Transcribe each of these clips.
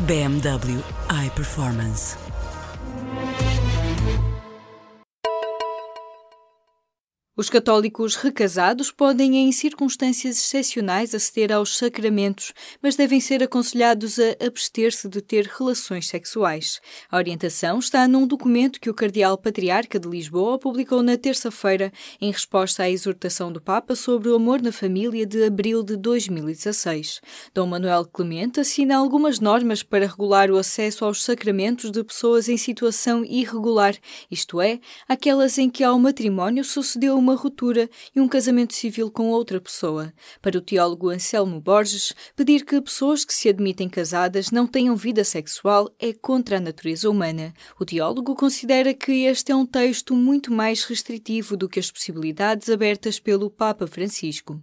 BMW iPerformance. Os católicos recasados podem, em circunstâncias excepcionais, aceder aos sacramentos, mas devem ser aconselhados a abster-se de ter relações sexuais. A orientação está num documento que o Cardeal Patriarca de Lisboa publicou na terça-feira, em resposta à exortação do Papa sobre o amor na família de abril de 2016. Dom Manuel Clemente assina algumas normas para regular o acesso aos sacramentos de pessoas em situação irregular, isto é, aquelas em que ao matrimónio sucedeu uma uma ruptura e um casamento civil com outra pessoa. Para o teólogo Anselmo Borges, pedir que pessoas que se admitem casadas não tenham vida sexual é contra a natureza humana. O teólogo considera que este é um texto muito mais restritivo do que as possibilidades abertas pelo Papa Francisco.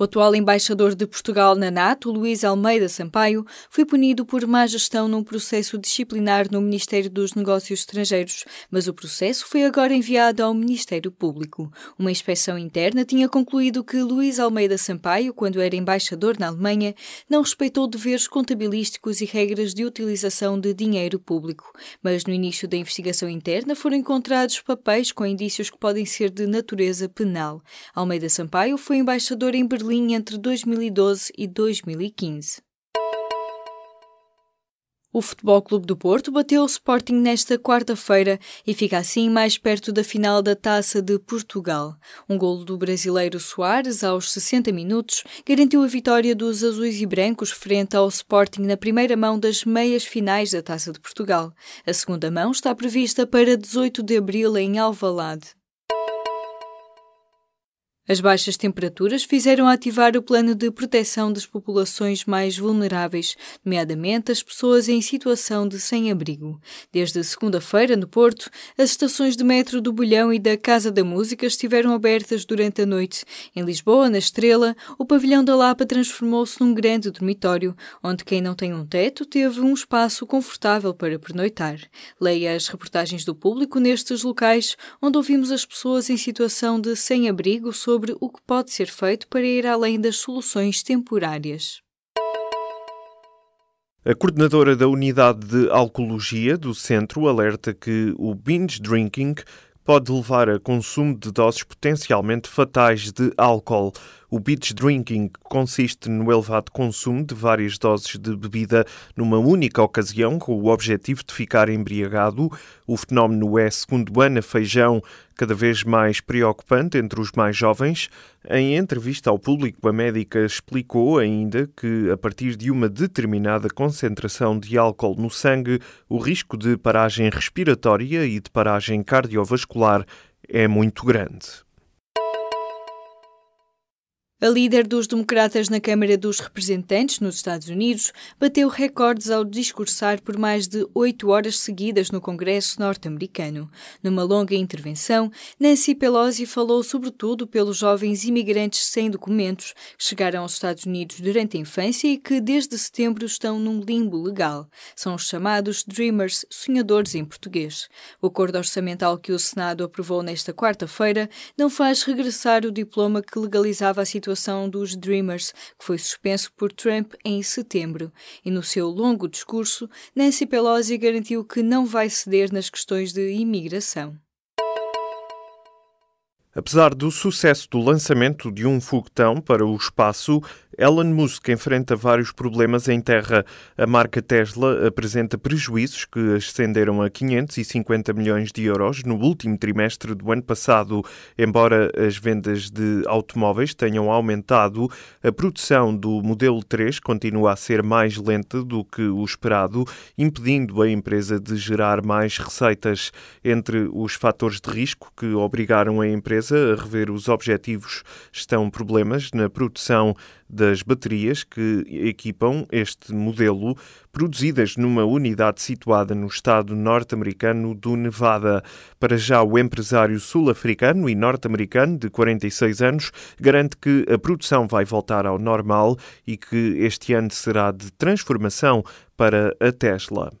O atual embaixador de Portugal na NATO, Luís Almeida Sampaio, foi punido por má gestão num processo disciplinar no Ministério dos Negócios Estrangeiros, mas o processo foi agora enviado ao Ministério Público. Uma inspeção interna tinha concluído que Luís Almeida Sampaio, quando era embaixador na Alemanha, não respeitou deveres contabilísticos e regras de utilização de dinheiro público. Mas no início da investigação interna foram encontrados papéis com indícios que podem ser de natureza penal. Almeida Sampaio foi embaixador em Berlim Berlim entre 2012 e 2015. O Futebol Clube do Porto bateu o Sporting nesta quarta-feira e fica assim mais perto da final da Taça de Portugal. Um golo do brasileiro Soares aos 60 minutos garantiu a vitória dos azuis e brancos frente ao Sporting na primeira mão das meias finais da Taça de Portugal. A segunda mão está prevista para 18 de abril em Alvalade. As baixas temperaturas fizeram ativar o plano de proteção das populações mais vulneráveis, nomeadamente as pessoas em situação de sem-abrigo. Desde segunda-feira, no Porto, as estações de metro do Bolhão e da Casa da Música estiveram abertas durante a noite. Em Lisboa, na Estrela, o pavilhão da Lapa transformou-se num grande dormitório, onde quem não tem um teto teve um espaço confortável para pernoitar. Leia as reportagens do público nestes locais, onde ouvimos as pessoas em situação de sem-abrigo sobre sobre o que pode ser feito para ir além das soluções temporárias. A coordenadora da Unidade de Alcoologia do Centro alerta que o binge drinking pode levar a consumo de doses potencialmente fatais de álcool. O beach drinking consiste no elevado consumo de várias doses de bebida numa única ocasião, com o objetivo de ficar embriagado. O fenómeno é, segundo Ana Feijão, cada vez mais preocupante entre os mais jovens. Em entrevista ao público, a médica explicou ainda que, a partir de uma determinada concentração de álcool no sangue, o risco de paragem respiratória e de paragem cardiovascular é muito grande. A líder dos democratas na Câmara dos Representantes, nos Estados Unidos, bateu recordes ao discursar por mais de oito horas seguidas no Congresso norte-americano. Numa longa intervenção, Nancy Pelosi falou sobretudo pelos jovens imigrantes sem documentos que chegaram aos Estados Unidos durante a infância e que desde setembro estão num limbo legal. São os chamados Dreamers, sonhadores em português. O acordo orçamental que o Senado aprovou nesta quarta-feira não faz regressar o diploma que legalizava a situação situação dos Dreamers, que foi suspenso por Trump em setembro. E no seu longo discurso, Nancy Pelosi garantiu que não vai ceder nas questões de imigração. Apesar do sucesso do lançamento de um foguetão para o espaço, Elon Musk enfrenta vários problemas em terra. A marca Tesla apresenta prejuízos que ascenderam a 550 milhões de euros no último trimestre do ano passado. Embora as vendas de automóveis tenham aumentado, a produção do modelo 3 continua a ser mais lenta do que o esperado, impedindo a empresa de gerar mais receitas. Entre os fatores de risco que obrigaram a empresa empresa a rever os objetivos. Estão problemas na produção das baterias que equipam este modelo, produzidas numa unidade situada no estado norte-americano do Nevada. Para já, o empresário sul-africano e norte-americano de 46 anos garante que a produção vai voltar ao normal e que este ano será de transformação para a Tesla.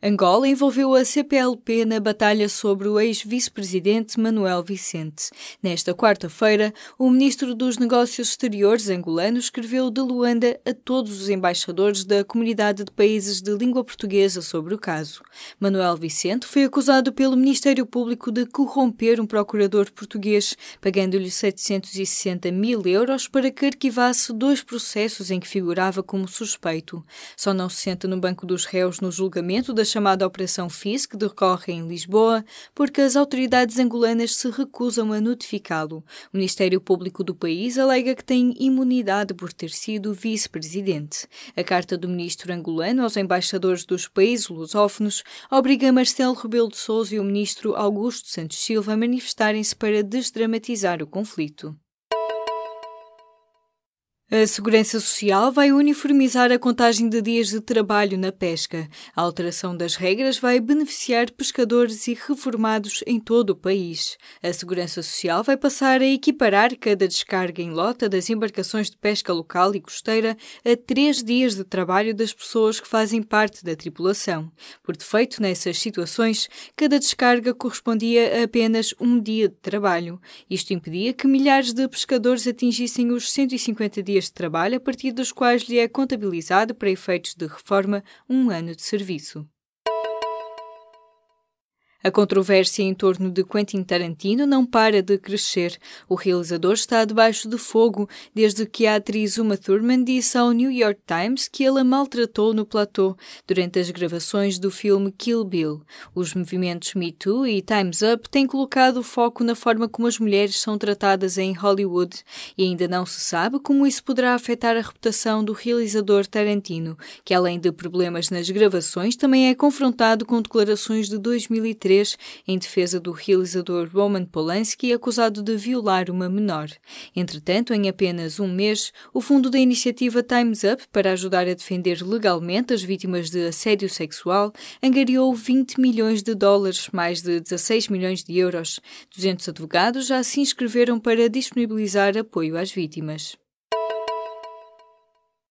Angola envolveu a CPLP na batalha sobre o ex-vice-presidente Manuel Vicente. Nesta quarta-feira, o ministro dos Negócios Exteriores angolano escreveu de Luanda a todos os embaixadores da comunidade de países de língua portuguesa sobre o caso. Manuel Vicente foi acusado pelo Ministério Público de corromper um procurador português, pagando-lhe 760 mil euros para que arquivasse dois processos em que figurava como suspeito. Só não se senta no banco dos réus no julgamento da chamada Operação FIS, que decorre em Lisboa, porque as autoridades angolanas se recusam a notificá-lo. O Ministério Público do país alega que tem imunidade por ter sido vice-presidente. A carta do ministro angolano aos embaixadores dos países lusófonos obriga Marcelo Rebelo de Sousa e o ministro Augusto Santos Silva a manifestarem-se para desdramatizar o conflito. A Segurança Social vai uniformizar a contagem de dias de trabalho na pesca. A alteração das regras vai beneficiar pescadores e reformados em todo o país. A Segurança Social vai passar a equiparar cada descarga em lota das embarcações de pesca local e costeira a três dias de trabalho das pessoas que fazem parte da tripulação. Por defeito, nessas situações, cada descarga correspondia a apenas um dia de trabalho. Isto impedia que milhares de pescadores atingissem os 150 dias dias de trabalho a partir dos quais lhe é contabilizado para efeitos de reforma um ano de serviço. A controvérsia em torno de Quentin Tarantino não para de crescer. O realizador está debaixo de fogo desde que a atriz Uma Thurman disse ao New York Times que ele a maltratou no platô durante as gravações do filme Kill Bill. Os movimentos Me Too e Time's Up têm colocado o foco na forma como as mulheres são tratadas em Hollywood e ainda não se sabe como isso poderá afetar a reputação do realizador Tarantino, que além de problemas nas gravações também é confrontado com declarações de 2013 2003 em defesa do realizador Roman Polanski acusado de violar uma menor. Entretanto, em apenas um mês, o fundo da iniciativa Time's Up para ajudar a defender legalmente as vítimas de assédio sexual angariou 20 milhões de dólares, mais de 16 milhões de euros. 200 advogados já se inscreveram para disponibilizar apoio às vítimas.